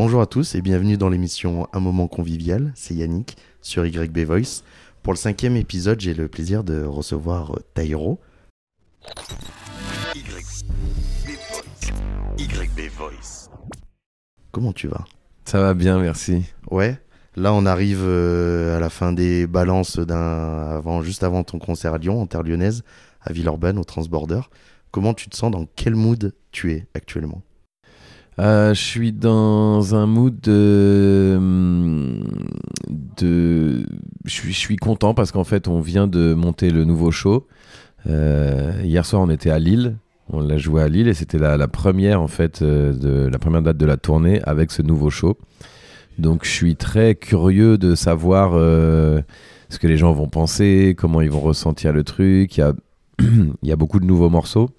Bonjour à tous et bienvenue dans l'émission Un moment convivial, c'est Yannick sur YB Voice. Pour le cinquième épisode, j'ai le plaisir de recevoir euh, Tairo. YB Voice. Comment tu vas? Ça va bien, merci. Ouais. Là, on arrive euh, à la fin des balances d'un avant, juste avant ton concert à Lyon, en terre lyonnaise, à Villeurbanne, au Transborder. Comment tu te sens? Dans quel mood tu es actuellement? Euh, je suis dans un mood de. je, suis, content parce qu'en fait, on vient de monter le nouveau show. Euh, hier soir, on était à Lille. On l'a joué à Lille et c'était la, première en fait euh, de la première date de la tournée avec ce nouveau show. Donc, je suis très curieux de savoir ce que les gens vont penser, comment ils vont ressentir le truc. Il y a, il y a beaucoup de nouveaux morceaux.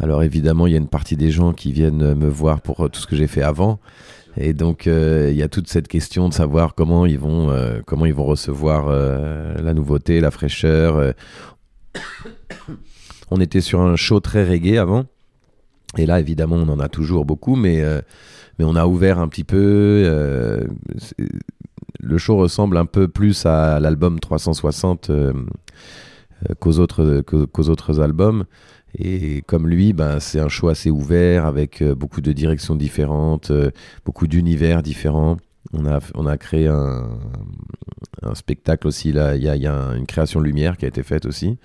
Alors évidemment, il y a une partie des gens qui viennent me voir pour euh, tout ce que j'ai fait avant. Et donc, euh, il y a toute cette question de savoir comment ils vont, euh, comment ils vont recevoir la nouveauté, la fraîcheur. on était sur un show très reggae avant. Et là, évidemment, on en a toujours beaucoup, mais, mais on a ouvert un petit peu. le show ressemble un peu plus à l'album 360 euh, euh, qu'aux autres, qu'aux autres albums. Et comme lui, ben, c'est un show assez ouvert avec euh, beaucoup de directions différentes, euh, beaucoup d'univers différents. On a, on a créé un, spectacle aussi. Il y a, une création de lumière qui a été faite aussi.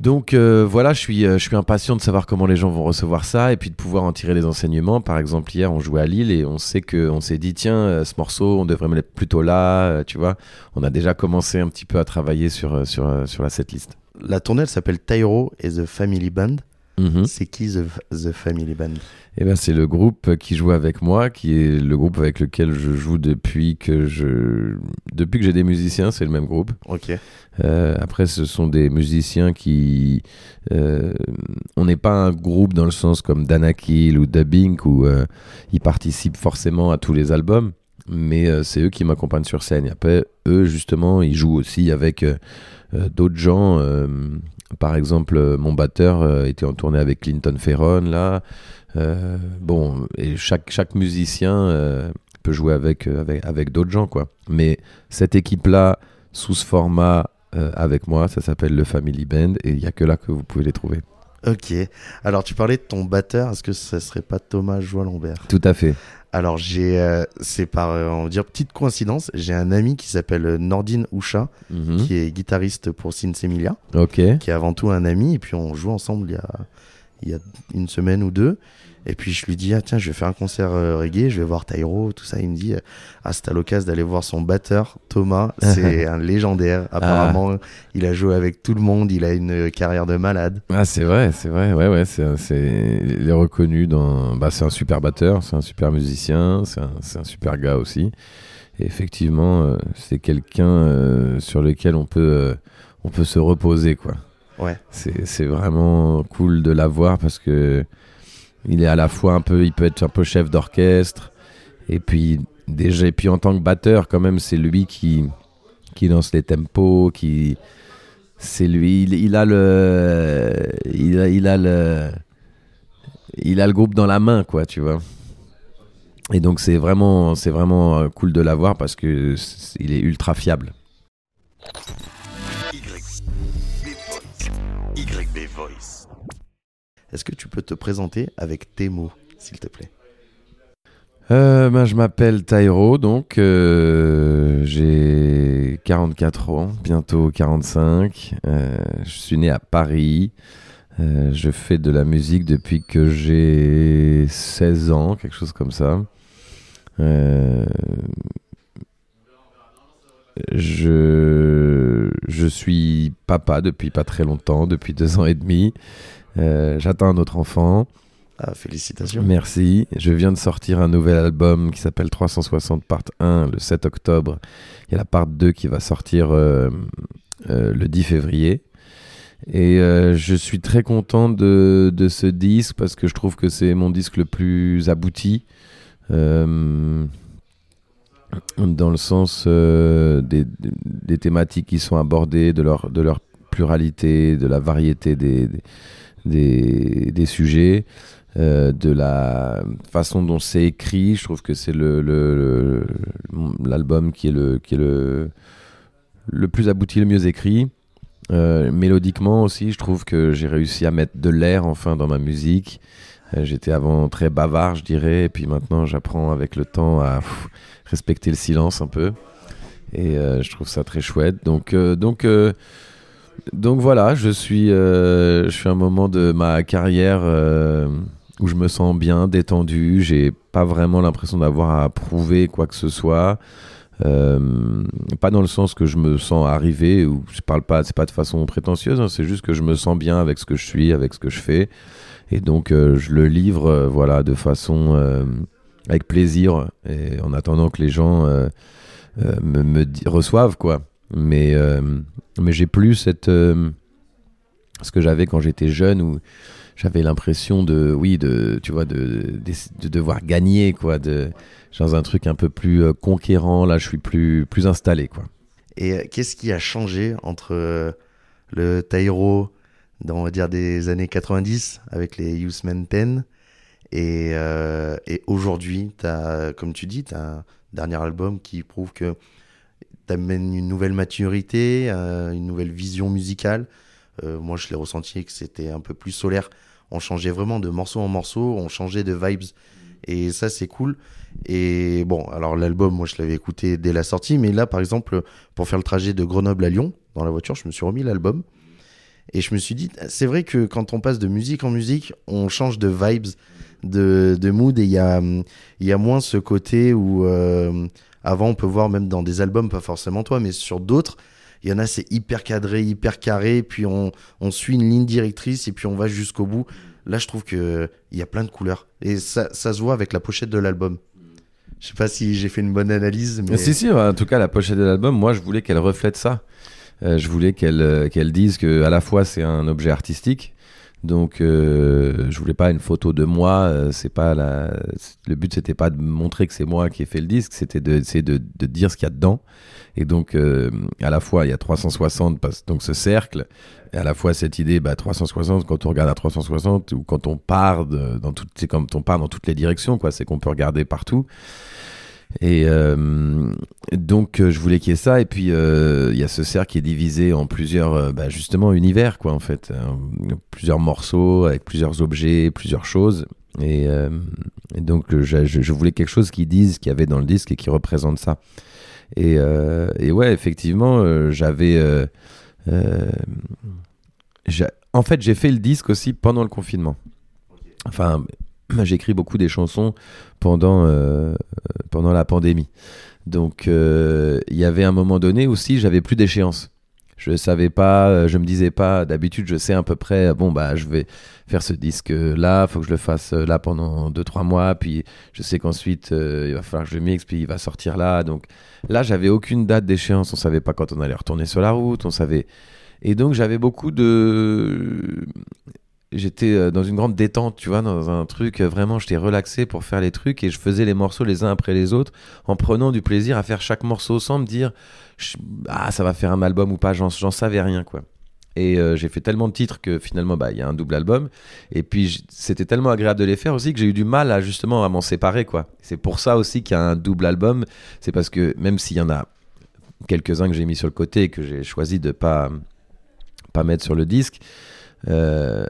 Donc euh, voilà, je suis, je suis impatient de savoir comment les gens vont recevoir ça et puis de pouvoir en tirer les enseignements. Par exemple, hier, on jouait à Lille et on sait que, on s'est dit, tiens, ce morceau, on devrait me mettre plutôt là, tu vois. On a déjà commencé un petit peu à travailler sur, sur, sur la setlist. La tournée, elle s'appelle Tairo et The Family Band. Mhm. C'est qui the, the Family Band? Eh ben, c'est le groupe qui joue avec moi, qui est le groupe avec lequel je joue depuis que je, depuis que j'ai des musiciens, c'est le même groupe. Ok. Euh, après, ce sont des musiciens qui, euh, on n'est pas un groupe dans le sens comme Danakil ou Dubbing où euh, ils participent forcément à tous les albums, mais c'est eux qui m'accompagnent sur scène. Après, eux justement, ils jouent aussi avec d'autres gens. euh, par exemple, euh, mon batteur euh, était en tournée avec Clinton Ferron là. Euh, bon, et chaque, musicien euh, peut jouer avec, euh, avec, d'autres gens, quoi. Mais cette équipe-là, sous ce format, euh, avec moi, ça s'appelle le Family Band, et il n'y a que là que vous pouvez les trouver. Ok. Alors, tu parlais de ton batteur. Est-ce que ça serait pas Thomas Joie Lambert Tout à fait. Alors, j'ai, euh, c'est par, euh, on va dire, petite coïncidence. J'ai un ami qui s'appelle euh, Nordine Oucha, Mhm. qui est guitariste pour Sinsemilia, Ok. qui est avant tout un ami. Et puis, on joue ensemble il y a, il y a une semaine ou deux. Et puis, je lui dis, ah, tiens, je vais faire un concert euh, reggae, je vais voir Tyro, tout ça. Il me dit, euh, ah, c'est à l'occasion d'aller voir son batteur, Thomas. C'est un légendaire. Apparemment, il a joué avec tout le monde. Il a une carrière de malade. Ah, c'est vrai, c'est vrai. Ouais, ouais, c'est, c'est, il est reconnu dans. Bah, c'est un super batteur, c'est un super musicien, c'est un, c'est un super gars aussi. Et effectivement, euh, c'est quelqu'un euh, sur lequel on peut, euh, on peut se reposer, quoi. Ouais. C'est, c'est vraiment cool de l'avoir parce que il est à la fois un peu, il peut être un peu chef d'orchestre et puis déjà, et puis en tant que batteur, quand même, c'est lui qui, qui lance les tempos, qui, c'est lui, il, a le, il a, il a le, il a le groupe dans la main, quoi, tu vois. Et donc c'est vraiment, c'est vraiment euh, cool de l'avoir parce que c'est- il est ultra fiable. YB Voice. Est-ce que tu peux te présenter avec tes mots, s'il te plaît? Euh, ben, je m'appelle Tairo, donc euh, j'ai 44 ans, bientôt 45. Euh, je suis né à Paris. Je fais de la musique depuis que j'ai 16 ans, quelque chose comme ça. Je, je suis papa depuis pas très longtemps, depuis deux ans et demi. Euh, J'attends un autre enfant. Ah, félicitations. Merci. Je viens de sortir un nouvel album qui s'appelle 360 Part 1 le 7 octobre. Il y a la part 2 qui va sortir euh, euh, le 10 février. Et euh, je suis très content de, de ce disque parce que je trouve que c'est mon disque le plus abouti. Dans le sens des, des thématiques qui sont abordées, de leur, de leur pluralité, de la variété des, des, des, des sujets. euh, de la façon dont c'est écrit. Je trouve que c'est le, le- l'album qui est le qui est le le plus abouti, le mieux écrit. Euh, mélodiquement aussi, je trouve que j'ai réussi à mettre de l'air enfin dans ma musique. Euh, J'étais avant très bavard, je dirais, et puis maintenant j'apprends avec le temps à respecter le silence un peu. Et je trouve ça très chouette. Donc, donc, donc voilà, je suis, euh, à un moment de ma carrière euh, où je me sens bien, détendu. J'ai pas vraiment l'impression d'avoir à prouver quoi que ce soit. Euh, pas dans le sens que je me sens arrivé ou je parle pas, c'est pas de façon prétentieuse, hein, c'est juste que je me sens bien avec ce que je suis, avec ce que je fais, et donc euh, je le livre, euh, voilà, de façon euh, avec plaisir, et en attendant que les gens euh, euh, me, me reçoivent quoi. Mais euh, mais j'ai plus cette euh, ce que j'avais quand j'étais jeune où j'avais l'impression de oui de tu vois de, de, de devoir gagner quoi de dans un truc un peu plus euh, conquérant. Là je suis plus plus installé quoi. Et qu'est-ce qui a changé entre le Tairo dans, on va dire, des années 90 avec les Youthman 10 et, et aujourd'hui, comme tu dis, tu as un dernier album qui prouve que tu amènes une nouvelle maturité, euh, une nouvelle vision musicale. Euh, moi, je l'ai ressenti que c'était un peu plus solaire. On changeait vraiment de morceau en morceau, on changeait de vibes. Et ça, c'est cool. Et bon, alors l'album, moi, je l'avais écouté dès la sortie, mais là, par exemple, pour faire le trajet de Grenoble à Lyon, dans la voiture, je me suis remis l'album. Et je me suis dit, c'est vrai que quand on passe de musique en musique, on change de vibes, de, mood, et il y a, il y a moins ce côté où, euh, avant, on peut voir même dans des albums, pas forcément toi, mais sur d'autres, il y en a, c'est hyper cadré, hyper carré, puis on, on suit une ligne directrice, et puis on va jusqu'au bout. Là, je trouve que il y a plein de couleurs. Et ça, ça se voit avec la pochette de l'album. Je sais pas si j'ai fait une bonne analyse, mais... Si, si, en tout cas, la pochette de l'album, moi, je voulais qu'elle reflète ça. Euh, je voulais qu'elle euh, qu'elle dise que à la fois c'est un objet artistique, donc euh, je voulais pas une photo de moi. euh, c'est pas la... Le but, c'était pas de montrer que c'est moi qui ai fait le disque, c'était de, c'est de, de dire ce qu'il y a dedans. Et donc, euh, à la fois, il y a 360, parce- donc ce cercle, et à la fois cette idée, bah, 360, quand on regarde à 360, ou quand on part de- dans toutes, c'est comme on part dans toutes les directions, quoi. C'est qu'on peut regarder partout. Et euh, donc, euh, je voulais qu'il y ait ça. Et puis, euh, il y a ce cercle qui est divisé en plusieurs, bah, justement, univers, quoi, en fait. Plusieurs morceaux avec plusieurs objets, plusieurs choses. Et, donc, je, voulais quelque chose qui dise ce qu'il y avait dans le disque et qui représente ça. Et, et ouais, effectivement, j'avais. j'a- en fait, j'ai fait le disque aussi pendant le confinement. Enfin, j'écris beaucoup des chansons pendant, euh, pendant la pandémie. Donc, euh, il y avait un moment donné aussi, j'avais plus d'échéance. Je savais pas, euh, je me disais pas, d'habitude, je sais à peu près, bon, bah, je vais faire ce disque-là, faut que je le fasse là pendant 2-3 mois, puis je sais qu'ensuite, il va falloir que je mixe, puis il va sortir là. Donc là, j'avais aucune date d'échéance, on savait pas quand on allait retourner sur la route, on savait. Et donc, j'avais beaucoup de. J'étais euh, dans une grande détente, tu vois, dans un truc, euh, vraiment, j'étais relaxé pour faire les trucs et je faisais les morceaux les uns après les autres en prenant du plaisir à faire chaque morceau sans me dire, ah, ça va faire un album ou pas, j'en savais rien, quoi. Et euh, j'ai fait tellement de titres que finalement, bah, il y a un double album. Et puis, c'était tellement agréable de les faire aussi que j'ai eu du mal à justement à m'en séparer, quoi. C'est pour ça aussi qu'il y a un double album. C'est parce que même s'il y en a quelques-uns que j'ai mis sur le côté et que j'ai choisi de pas pas mettre sur le disque, euh,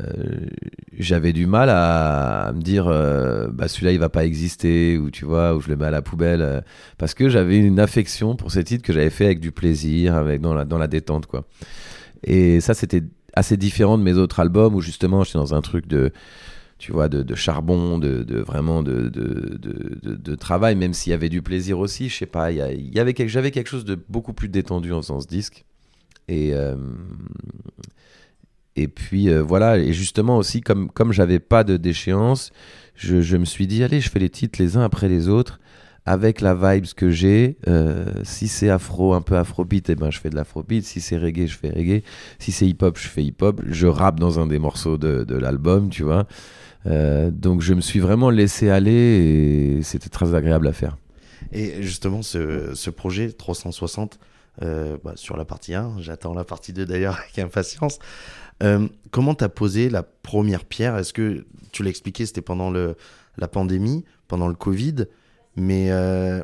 j'avais du mal à, me dire euh, bah celui-là il va pas exister ou tu vois ou je le mets à la poubelle euh, parce que j'avais une affection pour ces titres que j'avais fait avec du plaisir avec dans la détente quoi. Et ça c'était assez différent de mes autres albums où justement j'étais dans un truc de tu vois de, charbon de, vraiment de, travail même s'il y avait du plaisir aussi je sais pas il y, avait j'avais quelque chose de beaucoup plus détendu en faisant ce disque. Et et puis euh, voilà, et justement aussi, comme, comme j'avais pas de déchéance, je, je me suis dit, allez, je fais les titres les uns après les autres, avec la vibes que j'ai. Euh, si c'est afro, un peu afrobeat, eh ben, je fais de l'afrobeat. Si c'est reggae, je fais reggae. Si c'est hip-hop, je fais hip-hop. Je rappe dans un des morceaux de, de l'album, tu vois. Euh, donc je me suis vraiment laissé aller et c'était très agréable à faire. Et justement, ce, ce projet 360, euh, bah, sur la partie 1, j'attends la partie 2 d'ailleurs avec impatience. Euh, comment t'as posé la première pierre? Est-ce que tu l'as expliqué, c'était pendant le, la pandémie, pendant le Covid, mais euh,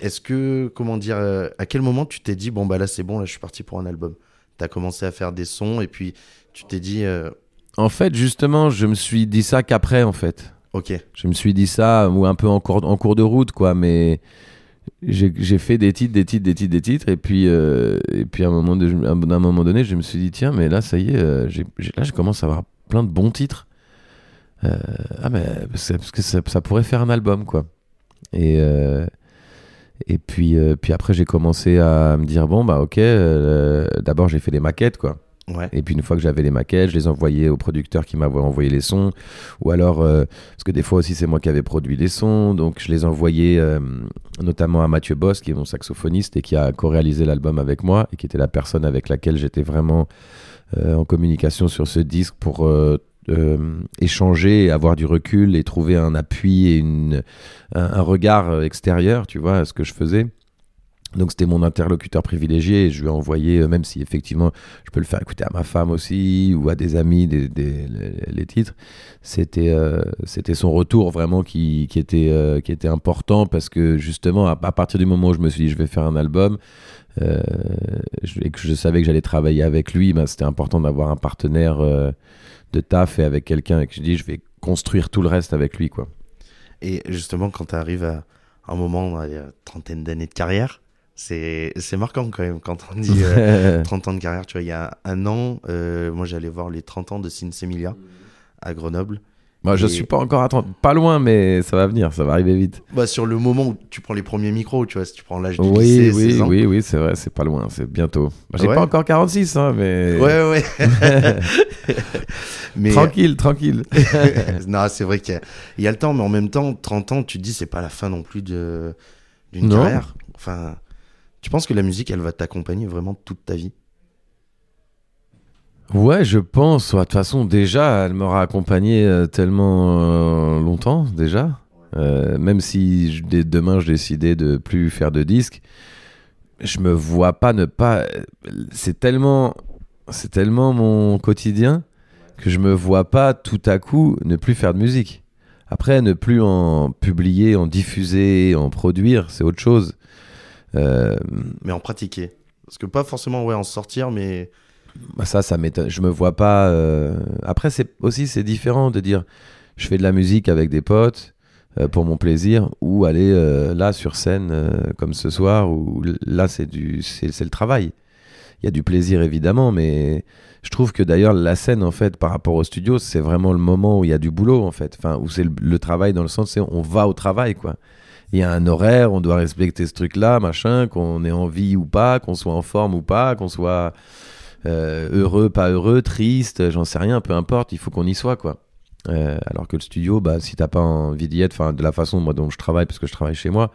est-ce que, comment dire, euh, à quel moment tu t'es dit, bon, bah là c'est bon, là je suis parti pour un album? T'as commencé à faire des sons et puis tu t'es dit, En fait, justement, je me suis dit ça qu'après, en fait. ok, Je me suis dit ça, ou un peu en cours, en cours de route, quoi, mais j'ai fait des titres, des titres, des titres, des titres, et puis, euh, et puis à un moment, moment donné, je me suis dit, tiens, mais là, ça y est, euh, là, je commence à avoir plein de bons titres. Euh, ah, mais parce que- ça, ça pourrait faire un album, quoi. Et, et puis, puis après, j'ai commencé à me dire, bon, bah, ok, d'abord, j'ai fait des maquettes, quoi. Et puis une fois que j'avais les maquettes, je les envoyais au producteur qui m'avait envoyé les sons. Ou alors, euh, parce que des fois aussi c'est moi qui avais produit les sons, donc je les envoyais euh, notamment à Mathieu Boss, qui est mon saxophoniste et qui a co-réalisé l'album avec moi et qui était la personne avec laquelle j'étais vraiment euh, en communication sur ce disque pour échanger, avoir du recul et trouver un appui et une, un, un regard extérieur, tu vois, à ce que je faisais. Donc c'était mon interlocuteur privilégié et je lui ai envoyé, euh, même si effectivement je peux le faire écouter à ma femme aussi ou à des amis des, les, titres, c'était euh, c'était son retour vraiment qui, qui, était, euh, qui était important parce que justement à, à partir du moment où je me suis dit je vais faire un album et que je savais que j'allais travailler avec lui, ben, c'était important d'avoir un partenaire de taf et avec quelqu'un et que je dis je vais construire tout le reste avec lui quoi. Et justement, quand tu arrives à un moment, y a trentaine d'années de carrière, c'est marquant quand même quand on dit euh, 30 ans de carrière. Tu vois, il y a un an, euh, moi j'allais voir les 30 ans de Sinsemilia à Grenoble. Moi je Et- suis pas encore à 30 pas loin mais ça va venir, ça va arriver vite. Bah, sur le moment où tu prends les premiers micros, tu vois, si tu prends l'âge du Oui, lycée, oui, 16 ans. oui, oui, c'est vrai, c'est pas loin, c'est bientôt. Bah, J'ai Ouais. pas encore 46, hein, mais. Ouais, ouais. mais tranquille, tranquille. non, c'est vrai qu'il y, y a le temps, mais en même temps, 30 ans, tu te dis, c'est pas la fin non plus de d'une Non. carrière. Enfin, tu penses que la musique, elle va t'accompagner vraiment toute ta vie? Ouais, je pense. De toute façon, déjà, elle m'aura accompagné euh, tellement euh, longtemps, déjà. Euh, même si je- dès demain je décidais de plus faire de disques, je me vois pas ne pas. C'est tellement, c'est tellement mon quotidien que je me vois pas tout à coup ne plus faire de musique. Après, ne plus en publier, en diffuser, en produire, c'est autre chose. Euh, Mais en pratiquer. Parce que pas forcément, ouais, en sortir, mais bah ça, ça m'étonne. Je me vois pas. euh, Après, c'est aussi c'est différent de dire je fais de la musique avec des potes euh, pour mon plaisir ou aller euh, là sur scène euh, comme ce soir où là c'est du c'est le travail. Il y a du plaisir évidemment, mais je trouve que d'ailleurs la scène en fait par rapport au studio c'est vraiment le moment où il y a du boulot en fait. Enfin où c'est le, le travail dans le sens c'est on va au travail quoi. Il y a un horaire, on doit respecter ce truc-là, machin, qu'on ait envie ou pas, qu'on soit en forme ou pas, qu'on soit euh, heureux, pas heureux, triste, j'en sais rien, peu importe, il faut qu'on y soit, quoi. Euh, alors que le studio, bah, si t'as pas envie d'y être, enfin, de la façon dont je travaille, parce que je travaille chez moi,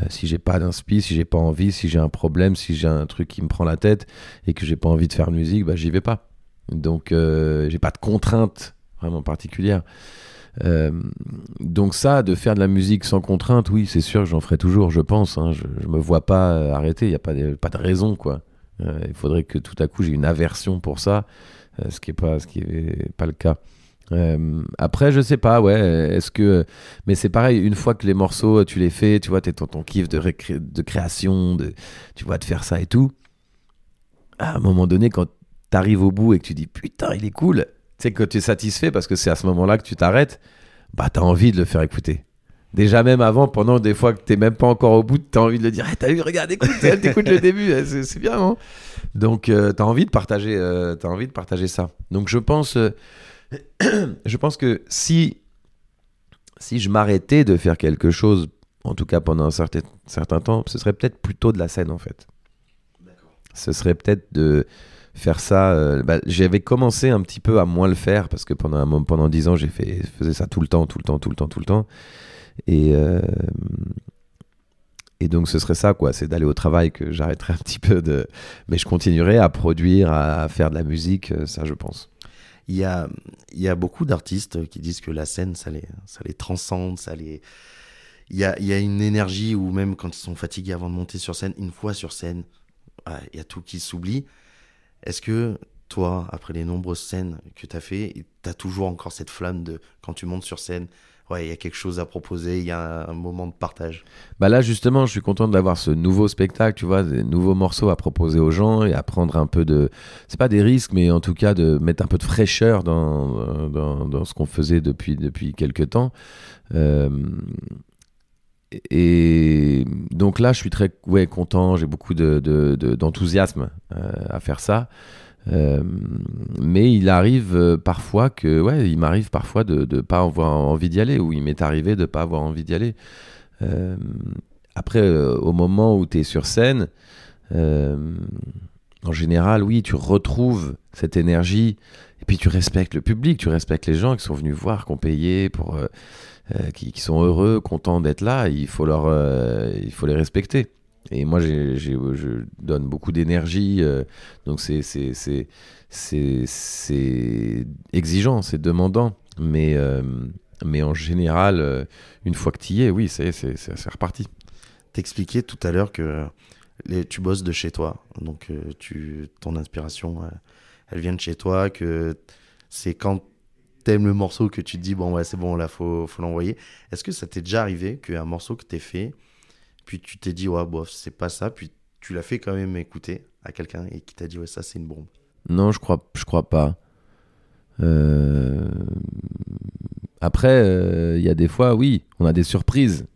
euh, si j'ai pas d'inspi, si j'ai pas envie, si j'ai un problème, si j'ai un truc qui me prend la tête et que j'ai pas envie de faire musique, bah, j'y vais pas. Donc, j'ai pas de contraintes vraiment particulières. Euh, donc ça, de faire de la musique sans contrainte, oui, c'est sûr j'en ferai toujours, je pense. hein. je, me vois pas euh, arrêter, il n'y a pas de, pas de raison, quoi. Euh, il faudrait que tout à coup j'ai une aversion pour ça, ce qui est pas, ce qui est pas le cas. Après, je sais pas, ouais. Est-ce que, mais c'est pareil. Une fois que les morceaux, tu les fais, tu vois, t'es dans ton kiff de, de création, de, tu vois, de faire ça et tout. À un moment donné, quand t'arrives au bout et que tu dis putain, il est cool, sais que tu es satisfait parce que c'est à ce moment-là que tu t'arrêtes. Bah, t'as envie de le faire écouter. Déjà même avant, pendant des fois que t'es même pas encore au bout, t'as envie de le dire. Hey, t'as vu, regarde, écoute, elle t'écoute le début, eh, c'est bien, non Donc euh, t'as envie de partager, euh, t'as envie de partager ça. Donc je pense, euh, je pense que si si je m'arrêtais de faire quelque chose, en tout cas pendant un certain, certain temps, ce serait peut-être plutôt de la scène en fait. Ce serait peut-être de faire ça. euh, bah, J'avais commencé un petit peu à moins le faire parce que pendant un moment, pendant dix ans, j'ai fait faisais ça tout le temps, tout le temps, tout le temps, tout le temps. Et euh, et donc ce serait ça quoi, c'est d'aller au travail que j'arrêterais un petit peu de, mais je continuerai à produire, à faire de la musique, euh, ça je pense. il y a, il y a beaucoup d'artistes qui disent que la scène, ça les, ça les transcende, ça les... Il y a, y a une énergie où même quand ils sont fatigués avant de monter sur scène, une fois sur scène, il y a tout qui s'oublie. Est-ce que toi, après les nombreuses scènes que tu as fait, tu as toujours encore cette flamme de quand tu montes sur scène, ouais, il y a quelque chose à proposer, il y a un, moment de partage? Bah là, justement, je suis content d'avoir ce nouveau spectacle, tu vois, des nouveaux morceaux à proposer aux gens et à prendre un peu de. C'est pas des risques, mais en tout cas de mettre un peu de fraîcheur dans, dans ce qu'on faisait depuis, depuis quelques temps. Euh, et donc là, je suis très ouais, content, j'ai beaucoup d'enthousiasme de, de, euh, à faire ça. Euh, mais il arrive euh, parfois que, ouais, il m'arrive parfois de ne pas avoir envie d'y aller, ou il m'est arrivé de ne pas avoir envie d'y aller. Après, au moment où tu es sur scène, en général, oui, tu retrouves cette énergie, et puis tu respectes le public, tu respectes les gens qui sont venus voir, qui ont payé, pour, qui, qui, sont heureux, contents d'être là, il faut, leur, il faut les respecter. Et moi, je donne beaucoup d'énergie. Euh, donc, c'est exigeant, c'est demandant. Mais, euh, mais en général, euh, une fois que tu y es, oui, c'est reparti. T'expliquais tout à l'heure que tu bosses de chez toi. Donc, tu, ton inspiration, elle vient de chez toi. Que c'est quand t'aimes le morceau que tu te dis, bon, ouais, c'est bon, là, faut, faut l'envoyer. Est-ce que ça t'est déjà arrivé qu'un morceau que t'es fait puis tu t'es dit, ouais, bof, c'est pas ça. Puis tu l'as fait quand même écouter à quelqu'un et qui t'a dit, ouais, ça, c'est une bombe? Non, je crois, je crois pas. Euh, après, il euh, y a des fois, oui, on a des surprises.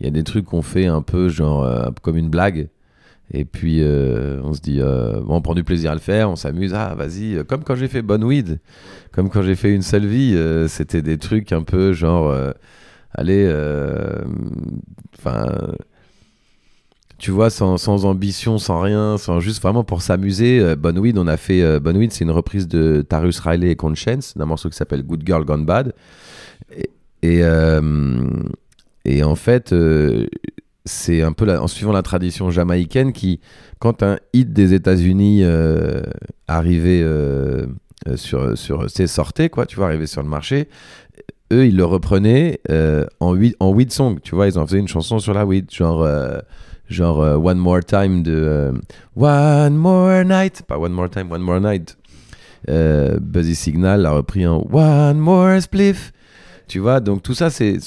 Il y a des trucs qu'on fait un peu genre euh, comme une blague. Et puis on se dit, bon, on prend du plaisir à le faire, on s'amuse, ah vas-y, comme quand j'ai fait Bonne Weed, comme quand j'ai fait Une seule vie, c'était des trucs un peu genre, allez, enfin tu vois, sans, ambition, sans rien, sans juste vraiment pour s'amuser. Euh, Bonweed, on a fait euh, Bonweed, c'est une reprise de Tarius Riley et Conscience, d'un morceau qui s'appelle Good Girl Gone Bad. Et, et, euh, en fait, euh, c'est un peu en suivant la tradition jamaïcaine qui, quand un hit des États-Unis arrivait sur, sur, c'est sortait quoi, tu vois, arrivait sur le marché, eux, ils le reprenaient en, weed, en weed song, tu vois, ils en faisaient une chanson sur la weed, genre genre euh, One More Time de euh, One More Night, pas One More Time, One More Night. Euh, Buzzy Signal l'a repris en One More Spliff. Tu vois, donc tout ça, c'est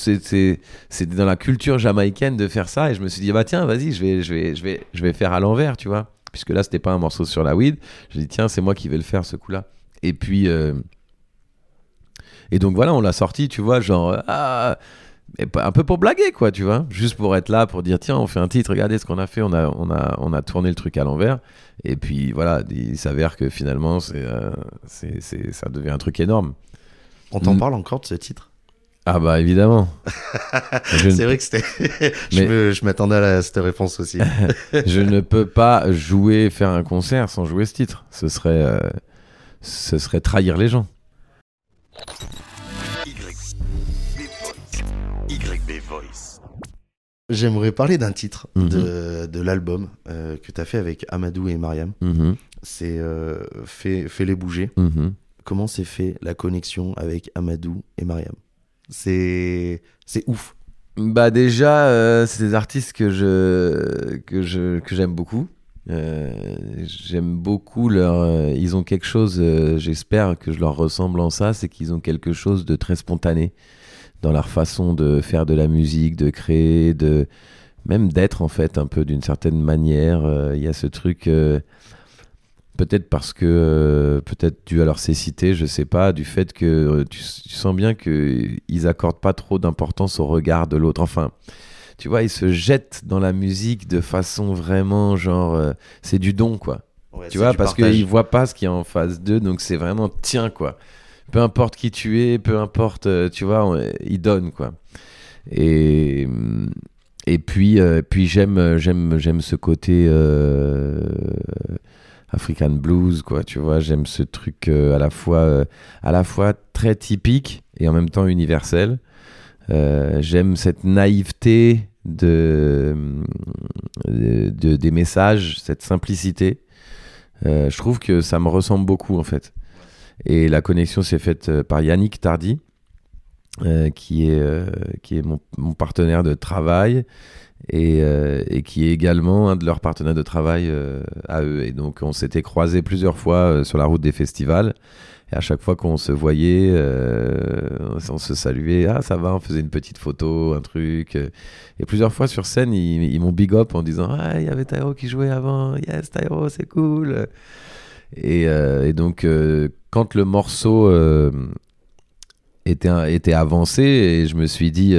dans la culture jamaïcaine de faire ça. Et je me suis dit, bah tiens, vas-y, je vais, je, vais, je, vais, je vais faire à l'envers, tu vois. Puisque là, c'était pas un morceau sur la weed. Je dit, tiens, c'est moi qui vais le faire, ce coup-là. Et puis. et donc voilà, on l'a sorti, tu vois, genre. Ah, un peu pour blaguer, quoi, tu vois. Juste pour être là, pour dire, tiens, on fait un titre, regardez ce qu'on a fait, on a, on, a, on a tourné le truc à l'envers. Et puis voilà, il s'avère que finalement, c'est, euh, c'est, ça devient un truc énorme. On t'en mm. parle encore de ce titre Ah bah évidemment. c'est vrai que c'était... je, m'attendais à cette réponse aussi. je ne peux pas jouer, faire un concert sans jouer ce titre. Ce serait, euh, ce serait trahir les gens. J'aimerais parler d'un titre de, mhm. l'album euh, que tu as fait avec Amadou et Mariam. Mhm. C'est euh, Fais, les bouger. Mhm. Comment s'est fait la connexion avec Amadou et Mariam? C'est ouf. Bah déjà, euh, c'est des artistes que je que je que j'aime beaucoup. j'aime beaucoup leur. ils ont quelque chose. J'espère que je leur ressemble en ça, c'est qu'ils ont quelque chose de très spontané dans leur façon de faire de la musique, de créer, de même d'être en fait un peu d'une certaine manière. Euh, il y a ce truc, euh, peut-être parce que, euh, peut-être dû à leur cécité, je sais pas, du fait que tu, sens bien qu'ils accordent pas trop d'importance au regard de l'autre. Enfin, tu vois, ils se jettent dans la musique de façon vraiment genre, c'est du don quoi. tu vois, parce qu'ils voient pas ce qui est en face d'eux, donc c'est vraiment tiens quoi peu importe qui tu es, peu importe, euh, tu vois, il donne quoi. Et et puis euh, puis j'aime j'aime j'aime ce côté euh, African blues quoi, tu vois, j'aime ce truc à la fois à la fois très typique et en même temps universel. j'aime cette naïveté de, de, des messages, cette simplicité. je trouve que ça me ressemble beaucoup en fait. Et la connexion s'est faite euh, par Yannick Tardy, euh, qui est, euh, qui est mon, partenaire de travail. Et, euh, et qui est également un de leurs partenaires de travail euh, à eux. Et donc on s'était croisés plusieurs fois euh, sur la route des festivals. Et à chaque fois qu'on se voyait, on se saluait, ah ça va, on faisait une petite photo, un truc. Et plusieurs fois sur scène, ils, m'ont big up en disant, ah il y avait Tyro qui jouait avant, yes Tyro, c'est cool. Et, donc quand le morceau était, était avancé, et je me suis dit,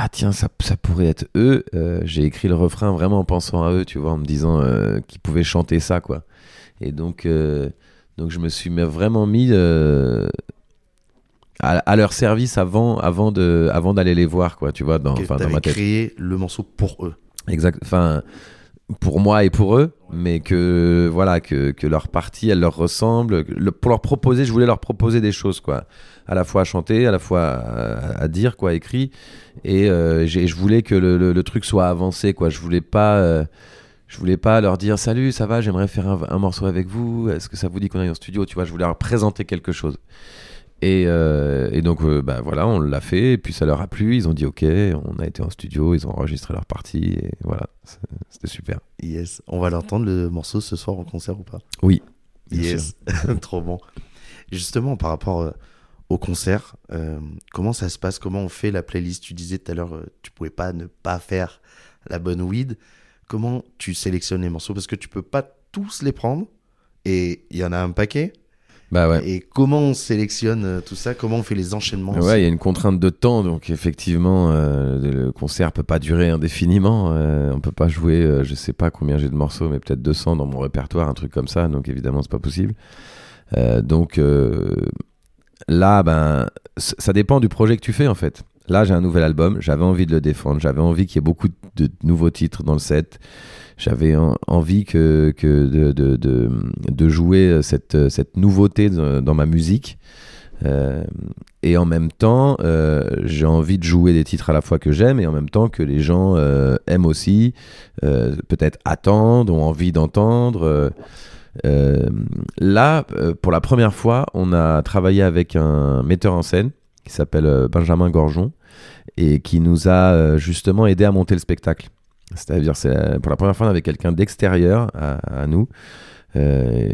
ah tiens, ça, ça pourrait être eux, euh, j'ai écrit le refrain vraiment en pensant à eux, tu vois, en me disant euh, qu'ils pouvaient chanter ça, quoi. Et donc, euh, donc je me suis vraiment mis euh, à, à leur service avant, avant, de, avant d'aller les voir, quoi, tu vois, dans, dans ma tête. créé le morceau pour eux. Exact. Enfin, pour moi et pour eux, mais que voilà, que, que leur partie, elle leur ressemble. Le- pour leur proposer, je voulais leur proposer des choses, quoi. À la fois à chanter, à la fois à, dire, quoi, écrit. Et euh, je voulais que le, le- truc soit avancé, quoi. Je voulais pas. euh, je voulais pas leur dire salut, ça va, j'aimerais faire un, un morceau avec vous. Est-ce que ça vous dit qu'on aille en studio? Tu vois, je voulais leur présenter quelque chose. Et, euh, et donc, euh, bah voilà, on l'a fait. Et puis ça leur a plu. Ils ont dit OK. On a été en studio. Ils ont enregistré leur partie. Et voilà, c'était super. Yes. On va l'entendre le morceau ce soir en concert ou pas? Oui, Yes. Trop bon. Justement, par rapport euh, au concert, euh, comment ça se passe? Comment on fait la playlist? Tu disais tout à l'heure, tu pouvais pas ne pas faire la bonne weed. Comment tu sélectionnes les morceaux? Parce que tu peux pas tous les prendre. Et il y en a un paquet. Bah ouais. Et comment on sélectionne euh, tout ça? Comment on fait les enchaînements Ouais, il y a une contrainte de temps, donc effectivement, euh, le concert peut pas durer indéfiniment. Euh, on peut pas jouer, euh, je sais pas combien j'ai de morceaux, mais peut-être 200 dans mon répertoire, un truc comme ça. Donc évidemment, c'est pas possible. Euh, donc euh, là, ben, ça dépend du projet que tu fais en fait. Là, j'ai un nouvel album, j'avais envie de le défendre, j'avais envie qu'il y ait beaucoup de nouveaux titres dans le set. J'avais en- envie que, de, de, de, de jouer cette, nouveauté dans ma musique. Euh, et en même temps, euh, j'ai envie de jouer des titres à la fois que j'aime et en même temps que les gens euh, aiment aussi, euh, peut-être attendent, ont envie d'entendre. euh. Euh, là, euh, pour la première fois, on a travaillé avec un metteur en scène qui s'appelle euh, Benjamin Gorgeon et qui nous a euh, justement aidé à monter le spectacle. C'est-à-dire, c'est euh, pour la première fois, on avait quelqu'un d'extérieur à, nous euh,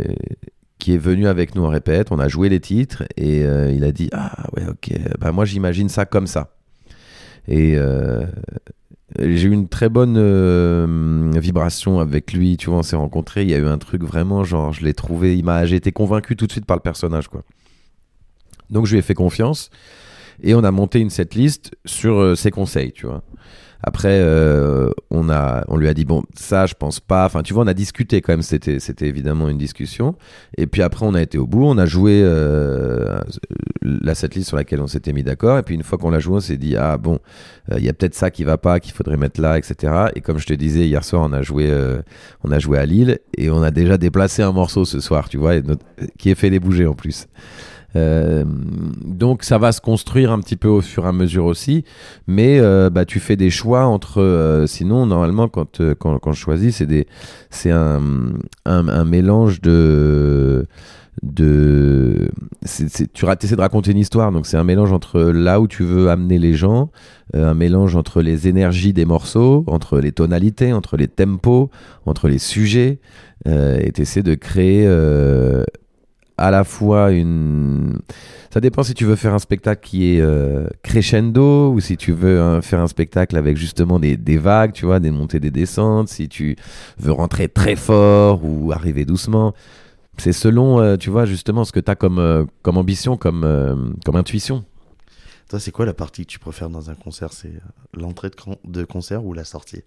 qui est venu avec nous en répète. On a joué les titres et il a dit Ah, ouais, ok, bah, moi j'imagine ça comme ça. Et j'ai eu une très bonne vibration avec lui. Tu vois, on s'est rencontrés. Il y a eu un truc vraiment, genre, je l'ai trouvé. Il m'a, j'ai été convaincu tout de suite par le personnage, quoi. Donc je lui ai fait confiance et on a monté une setlist sur euh, ses conseils, tu vois. Après, euh, on, a, on lui a dit, bon, ça, je pense pas. Enfin, tu vois, on a discuté quand même. C'était, c'était évidemment une discussion. Et puis après, on a été au bout. On a joué euh, la setlist sur laquelle on s'était mis d'accord. Et puis une fois qu'on l'a joué, on s'est dit, ah bon, euh, il y a peut-être ça qui va pas, qu'il faudrait mettre là, etc. Et comme je te disais, hier soir, on a joué, on a joué à Lille et on a déjà déplacé un morceau ce soir, tu vois, qui est fait les bouger en plus. Euh, donc ça va se construire un petit peu au fur et à mesure aussi, mais euh, bah, tu fais des choix entre. euh, sinon, normalement, quand, quand, quand je choisis, c'est un, un, mélange de de tu essaies de raconter une histoire donc c'est un mélange entre là où tu veux amener les gens un mélange entre les énergies des morceaux entre les tonalités entre les tempos entre les sujets et tu essaies de créer à la fois une ça dépend si tu veux faire un spectacle qui est euh, crescendo ou si tu veux hein, faire un spectacle avec justement des, vagues, tu vois, des montées, des descentes, si tu veux rentrer très fort ou arriver doucement. C'est selon, euh, tu vois, justement ce que tu as comme, euh, comme ambition, comme, comme intuition. Toi, c'est quoi la partie que tu préfères dans un concert? C'est l'entrée de, de concert ou la sortie?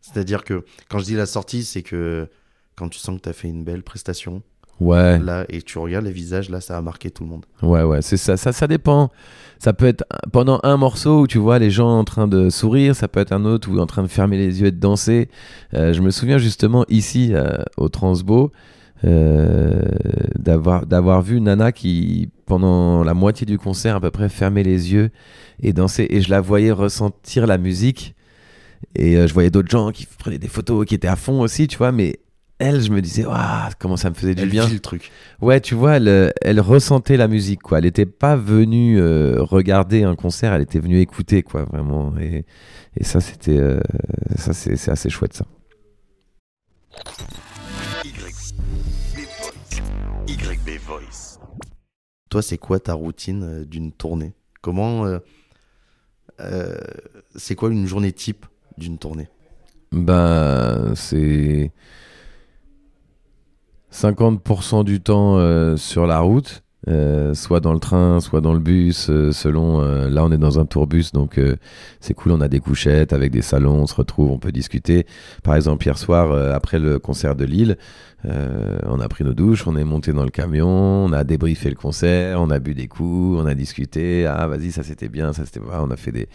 C'est-à-dire que quand je dis la sortie, c'est que quand tu sens que tu as fait une belle prestation, Ouais, là, et tu regardes les visages, là, ça a marqué tout le monde. ouais, ouais, c'est ça, ça, ça dépend. Ça peut être pendant un morceau où tu vois les gens en train de sourire, ça peut être un autre où en train de fermer les yeux et de danser. Euh, je me souviens justement ici euh, au Transbo euh, d'avoir d'avoir vu Nana qui pendant la moitié du concert à peu près fermait les yeux et dansait et je la voyais ressentir la musique et je voyais d'autres gens qui prenaient des photos qui étaient à fond aussi tu vois mais elle, je me disais, Waouh, comment ça me faisait du Elle bien. le truc. Ouais, tu vois, elle, elle ressentait la musique, quoi. Elle n'était pas venue euh, regarder un concert, elle était venue écouter, quoi, vraiment. Et, et ça, c'était, euh, ça, c'est c'est assez chouette, ça. YB Voice. Toi, c'est quoi ta routine euh, d'une tournée? Comment. euh, euh, c'est quoi une journée type d'une tournée? Ben, c'est 50% du temps euh, sur la route, euh, soit dans le train, soit dans le bus, euh, selon. euh, là, on est dans un tourbus, donc euh, c'est cool. On a des couchettes avec des salons, on se retrouve, on peut discuter. Par exemple, hier soir, euh, après le concert de Lille, on a pris nos douches, on est monté dans le camion, on a débriefé le concert, on a bu des coups, on a discuté. Ah, vas-y, ça c'était bien, ça c'était pas. On a fait des.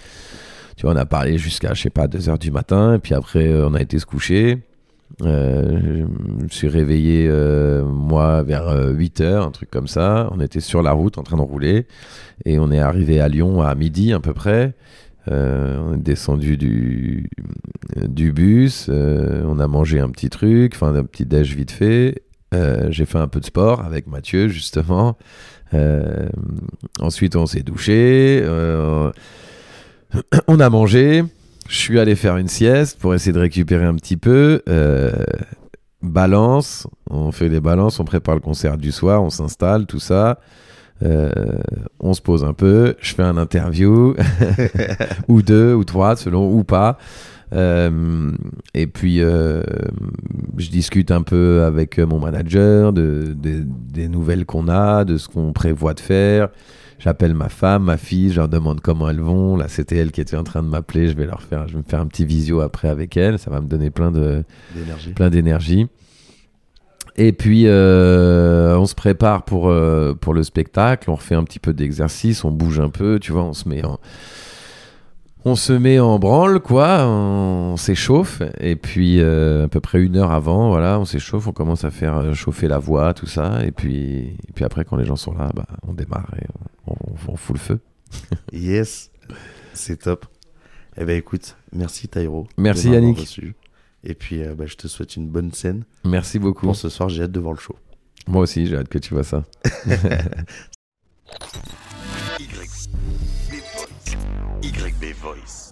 Tu vois, on a parlé jusqu'à, je sais pas, 2 heures du matin, et puis après, on a été se coucher. Euh, je me suis réveillé, euh, moi, vers 8 heures, un truc comme ça. On était sur la route en train de rouler, et on est arrivé à Lyon à midi à peu près. Euh, on est descendu du, bus, euh, on a mangé un petit truc, enfin un petit déj vite fait. Euh, J'ai fait un peu de sport avec Mathieu, justement. Euh, ensuite, on s'est douché. euh, on a mangé. Je suis allé faire une sieste pour essayer de récupérer un petit peu. Euh, balance, on fait des balances, on prépare le concert du soir, on s'installe, tout ça. Euh, on se pose un peu, je fais un interview, ou deux, ou trois, selon, ou pas. Euh, et puis, euh, je discute un peu avec mon manager de, de- des nouvelles qu'on a, de ce qu'on prévoit de faire. J'appelle ma femme, ma fille, je leur demande comment elles vont. Là, c'était elle qui était en train de m'appeler. Je vais leur faire, je vais me faire un petit visio après avec elle. Ça va me donner plein de, d'énergie plein d'énergie. Et puis, euh, on se prépare pour, euh, pour le spectacle, on refait un petit peu d'exercice, on bouge un peu, tu vois, on se met en, on se met en branle, quoi, on, s'échauffe, et puis euh, à peu près une heure avant, voilà, on s'échauffe, on commence à faire euh, chauffer la voix, tout ça, et puis, et puis après, quand les gens sont là, bah, on démarre et on, on- on fout le feu. Yes, c'est top. Eh ben écoute, merci Taïro. Merci, Yannick. reçu. Et puis euh, bah, je te souhaite une bonne scène. Merci beaucoup. Pour ce soir, j'ai hâte de voir le show. Moi aussi, j'ai hâte que tu vois ça. YB Voice.